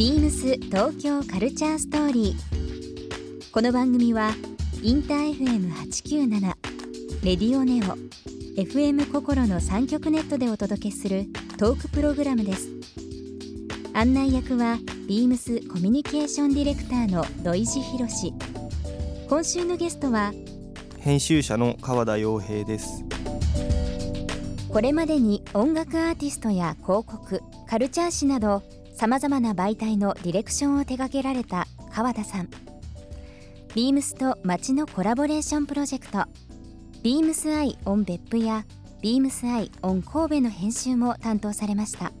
ビームス東京カルチャーストーリー。この番組はインター FM897 レディオネオ FM 心の3極ネットでお届けするトークプログラムです。案内役はビームスコミュニケーションディレクターの土井博志今週のゲストは編集者の川田洋平です。これまでに音楽アーティストや広告カルチャー誌などさまざまな媒体のディレクションを手掛けられた川田さん。 BEAMS と街のコラボレーションプロジェクト。 BEAMS EYE ON 別府や BEAMS EYE ON 神戸の編集も担当されました。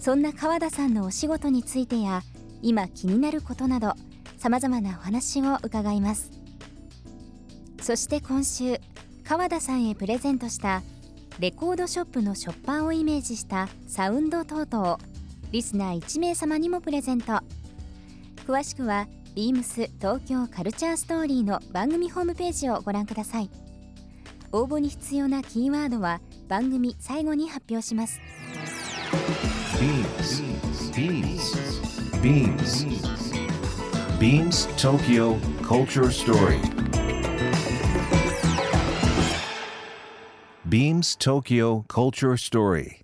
そんな川田さんのお仕事についてや今気になることなどさまざまなお話を伺います。そして今週川田さんへプレゼントしたレコードショップのショッパーをイメージしたサウンドトートをリスナー1名様にもプレゼント。詳しくはビームス東京カルチャーストーリーの番組ホームページをご覧ください。応募に必要なキーワードは番組最後に発表します。BeamsBeamsBeamsTokyo Culture Story Beams Tokyo Culture Story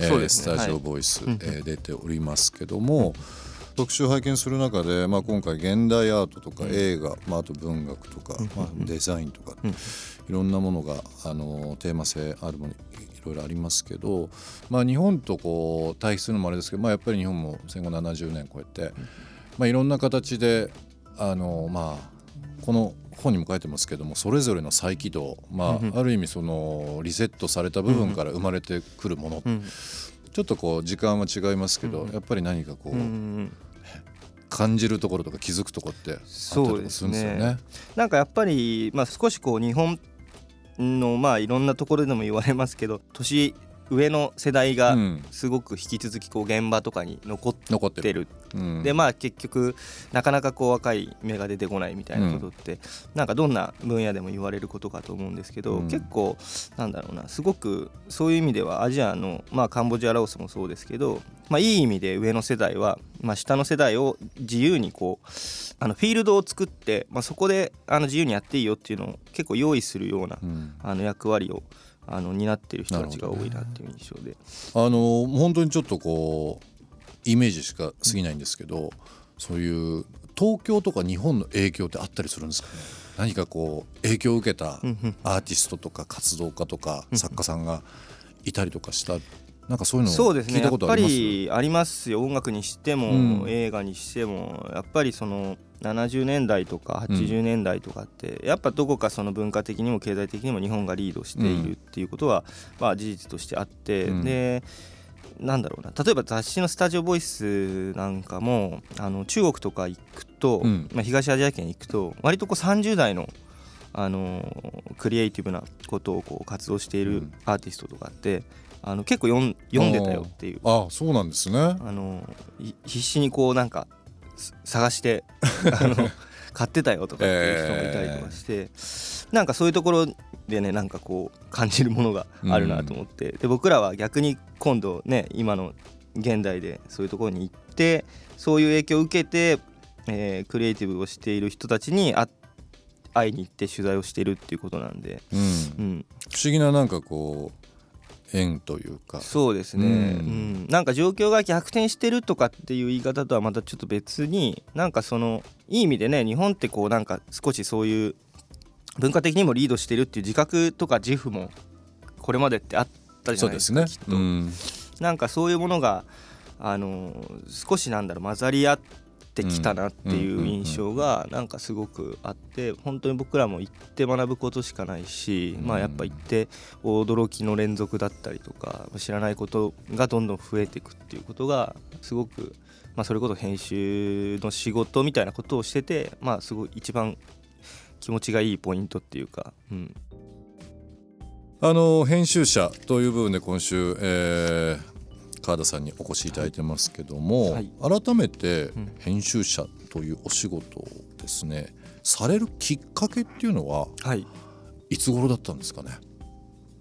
えーねスタジオボイス、はいえー出ておりますけども、特集を拝見する中で、まあ、今回現代アートとか映画、まあ、あと文学とか、まあ、デザインとか、うん。いろんなものがあのテーマ性あるものいろいろありますけど、まあ、日本とこう対比するのもあれですけど、まあ、やっぱり日本も戦後70年超えて、まあ、いろんな形であの、まあ、この本にも書いてますけどもそれぞれの再起動、まあ、ある意味そのリセットされた部分から生まれてくるもの、うんちょっとこう時間は違いますけど、うんやっぱり何かこう、うん感じるところとか気づくところってあったりとかするんですよね。なんかやっぱり、まあ、少しこう日本のまあいろんなところでも言われますけど年上の世代がうん。すごく引き続きこう現場とかに残ってる。うん。でまあ結局なかなかこう若い芽が出てこないみたいなことって、なんかどんな分野でも言われることかと思うんですけど、うん。結構なんだろうなすごくそういう意味ではアジアの、まあ、カンボジアラオスもそうですけど、まあ、いい意味で上の世代は、まあ、下の世代を自由にこうあのフィールドを作って、まあ、そこであの自由にやっていいよっていうのを結構用意するようなうん。あの役割をあの担っている人たちが多いなっていう印象で。あの本当にちょっとこうイメージしか過ぎないんですけど、そういう東京とか日本の影響ってあったりするんですか？ね何かこう影響を受けたうんうん。アーティストとか活動家とか作家さんがいたりとかした？なんかそういうのそうです聞いたねやっぱことあります？りありますよ。音楽にしても、うん。映画にしても。やっぱりその70年代とか80年代とかって、やっぱどこかその文化的にも経済的にも日本がリードしているっていうことは、まあ事実としてあって、うん。でなんだろうな。例えば雑誌のスタジオボイスなんかもあの中国とか行くと、うん。まあ、東アジア圏行くと割とこう30代のあのクリエイティブなことをこう活動していうるん。アーティストとかって、あの結構読ん読んでたよっていう。ああそうなんですね。あのい必死にこうなんかす探して あの買ってたよとかっていう人もいたりとかして、なんかそういうところでねなんかこう感じるものがあるなと思って、で僕らは逆に今度ね今の現代でそういうところに行ってそういう影響を受けて、えークリエイティブをしている人たちに会会いに行って取材をしているっていうことなんで、うん。うん、不思議ななんかこう縁というか。そうですね、ううん。んなんか状況が逆転してるとかっていう言い方とはまたちょっと別になんかそのいい意味でね日本ってこうなんか少しそういう文化的にもリードしてるっていう自覚とか自負もこれまでってあったじゃそうないでかですすね。きっと、うん。なんかそういうものがあの少しなんだろう混ざり合っってきたなっていう印象がなんかすごくあって本当に僕らも行って学ぶことしかないし、まあ、やっぱ行って驚きの連続だったりとか知らないことがどんどん増えていくっていうことがすごく、まあ、それこそ編集の仕事みたいなことをしてて、まあ、すごい一番気持ちがいいポイントっていうか。うんあの編集者という部分で今週、えー、川田さんにお越しいただいてますけども、はい、改めて編集者というお仕事をですね、されるきっかけっていうのは、はい、いつ頃だったんですかね？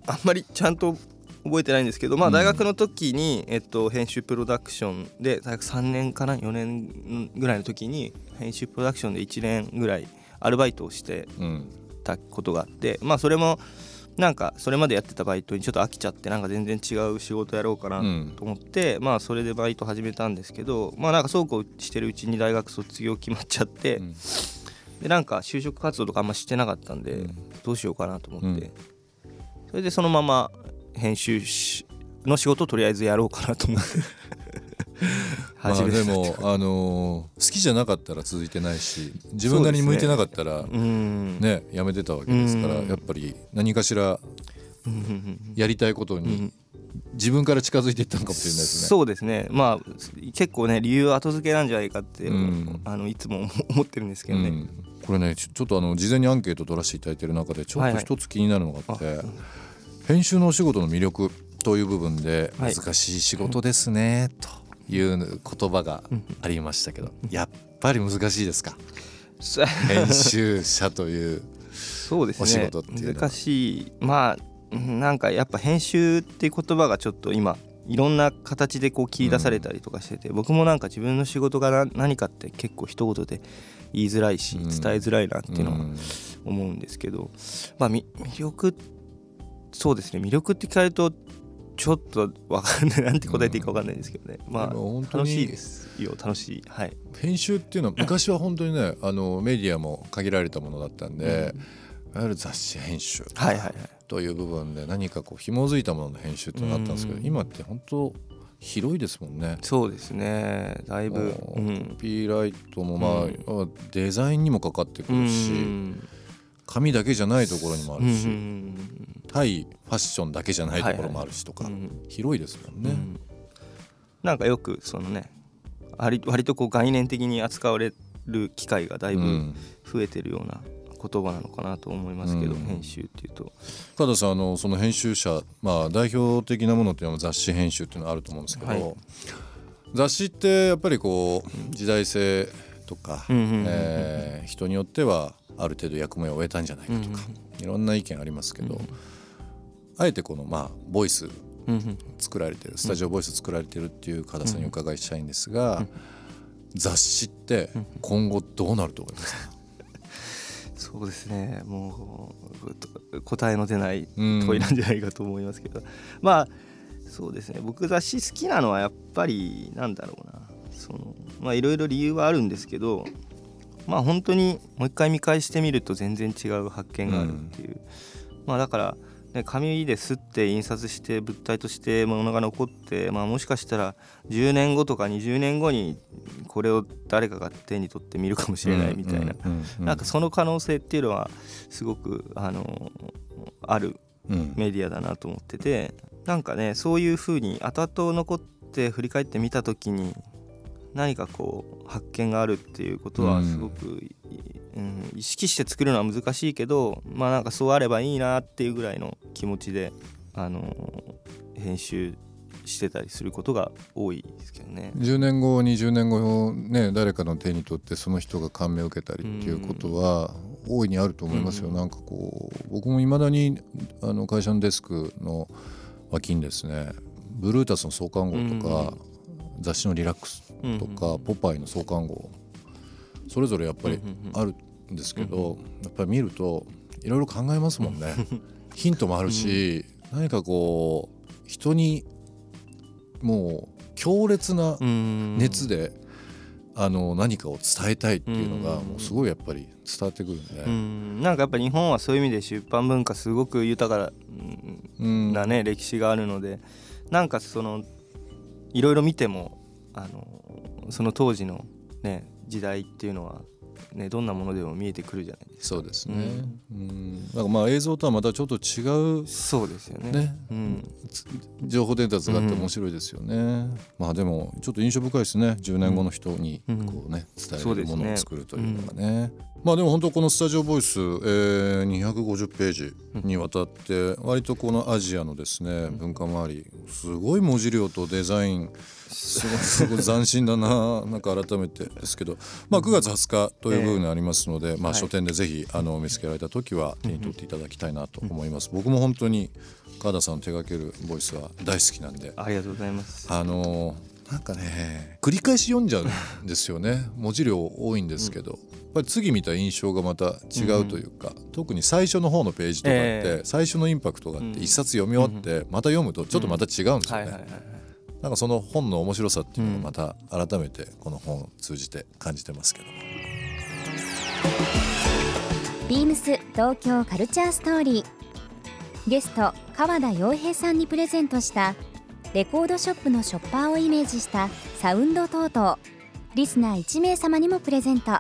あんまりちゃんと覚えてないんですけど、まあ、大学の時に、うん、えっと、編集プロダクションで大学3年かな？4年ぐらいの時に編集プロダクションで1年ぐらいアルバイトをしてたことがあって、うん、まあそれもなんかそれまでやってたバイトにちょっと飽きちゃってなんか全然違う仕事やろうかなと思って、うん、まあそれでバイト始めたんですけどまあなんかそうこうしてるうちに大学卒業決まっちゃって、うん、でなんか就職活動とかあんましてなかったんで、うん、どうしようかなと思って、それでそのまま編集の仕事をとりあえずやろうかなと思って まあでも、あのー、好きじゃなかったら続いてないし自分なりに向いてなかったらね、ねやめてたわけですからやっぱり何かしらやりたいことに自分から近づいていったのかもしれないですね。そうですね。まあ結構ね理由後付けなんじゃないかって、うん、あのいつも 思ってるんですけどね。うん、これねちょっとあの事前にアンケート取らせていただいてる中でちょっと一つ気になるのがあって、はいはい、編集のお仕事の魅力という部分で難しい仕事ですね、と。いう言葉がありましたけど、やっぱり難しいですか？編集者というそうですね。お仕事っていう難しい。まあなんかやっぱ編集っていう言葉がちょっと今いろんな形でこう切り出されたりとかしてて、うん、僕もなんか自分の仕事が何かって結構一言で言いづらいし伝えづらいなっていうのは思うんですけど、まあ魅力そうですね。魅力って聞かれるとちょっとわかんないなんて答えていいかわかんないんですけどね、うん、まあ楽しいですよ。楽しい。はい。編集っていうのは昔は本当にね あのメディアも限られたものだったんで、うん、いわゆる雑誌編集という部分で何かこう紐づいたものの編集っていうのがあったんですけど、うん、今って本当広いですもんね。そうですね。だいぶ、うん、コピーライトもまあ、デザインにもかかってくるし、紙だけじゃないところにもあるし、対ファッションだけじゃないところもあるしとか、広いですもんね、うん、なんかよくそのね割とこう概念的に扱われる機会がだいぶ増えてるような言葉なのかなと思いますけど、うん、編集っていうと。加藤さんあのその編集者、まあ、代表的なものっていうのは雑誌編集っていうのはあると思うんですけど、はい、雑誌ってやっぱりこう時代性とか、え人によってはある程度役目を終えたんじゃないかとか、いろんな意見ありますけど、あえてこのまあボイス作られてるスタジオボイス作られてるっていう加田さんにお伺いしたいんですが、雑誌って今後どうなると思いますか？そうですね。もう答えの出ない問いなんじゃないかと思いますけど、まあそうですね。僕雑誌好きなのはやっぱりなんだろうな。そのまあいろいろ理由はあるんですけどまあ本当にもう一回見返してみると全然違う発見があるっていう、うん、まあだから、ね、紙で刷って印刷して物体としてものが残って、まあ、もしかしたら10年後とか20年後にこれを誰かが手に取って見るかもしれないみたいな、なんかその可能性っていうのはすごくあのあるメディアだなと思ってて、なんかねそういうふうに後々残って振り返ってみた時に何かこう発見があるっていうことはすごく、うん、意識して作るのは難しいけどまあなんかそうあればいいなっていうぐらいの気持ちで、あのー、編集してたりすることが多いですけどね。10年後20年後ね誰かの手に取ってその人が感銘を受けたりっていうことは大いにあると思いますよ、うん、なんかこう僕もいまだにあの会社のデスクの脇にですねブルータスの創刊号とか、うん、雑誌のリラックスとか、ポパイの創刊号それぞれやっぱりあるんですけど、やっぱり見るといろいろ考えますもんね。ヒントもあるし、何かこう人にもう強烈な熱で、あの何かを伝えたいっていうのがもうすごいやっぱり伝わってくるんで、んなんかやっぱ日本はそういう意味で出版文化すごく豊かなね、歴史があるのでなんかそのいろいろ見てもあのその当時のね時代っていうのはねどんなものでも見えてくるじゃないですか。そうですね、うん、なんかまあ映像とはまたちょっと違うそうですよね。ね。うん、情報伝達があって面白いですよね、まあでもちょっと印象深いですね。10年後の人にうん。こうね伝えるものを作るというのがね,、まあでも本当このスタジオボイス、えー、250ページにわたって割とこのアジアのですね文化周りすごい文字量とデザインすごい斬新だななんか改めてですけど、まあ、9月20日という部分がありますので、まあ、はい書店でぜひあの見つけられた時は手に取っていただきたいなと思います。僕も本当に川田さんの手掛けるボイスは大好きなんで。ありがとうございます。あのなんかね繰り返し読んじゃうんですよね。文字量多いんですけど、やっぱり次見た印象がまた違うというか、特に最初の方のページとかって、ええ。最初のインパクトがあってうん。一冊読み終わってまた読むとちょっとまた違うんですよね。なんかその本の面白さっていうのをまた改めてこの本を通じて感じてますけども。ビームス東京カルチャーストーリー。ゲスト川田洋平さんにプレゼントしたレコードショップのショッパーをイメージしたサウンド等々リスナー1名様にもプレゼント。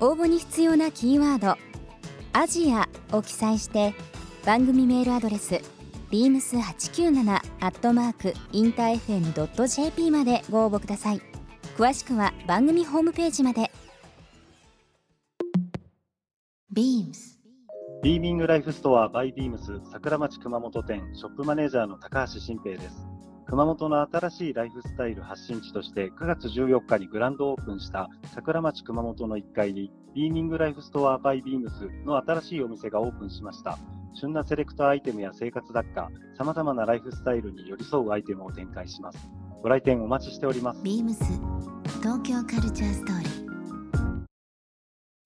応募に必要なキーワード「アジア」を記載して番組メールアドレス beams897 アットマークインター FM.jp までご応募ください。詳しくは番組ホームページまで。ビームスビーミングライフストアバイビームス桜町熊本店ショップマネージャーの高橋新平です。熊本の新しいライフスタイル発信地として9月14日にグランドオープンした桜町熊本の1階にビーミングライフストアバイビームスの新しいお店がオープンしました。旬なセレクトアイテムや生活雑貨、様々なライフスタイルに寄り添うアイテムを展開します。ご来店お待ちしております。ビームス東京カルチャーストーリー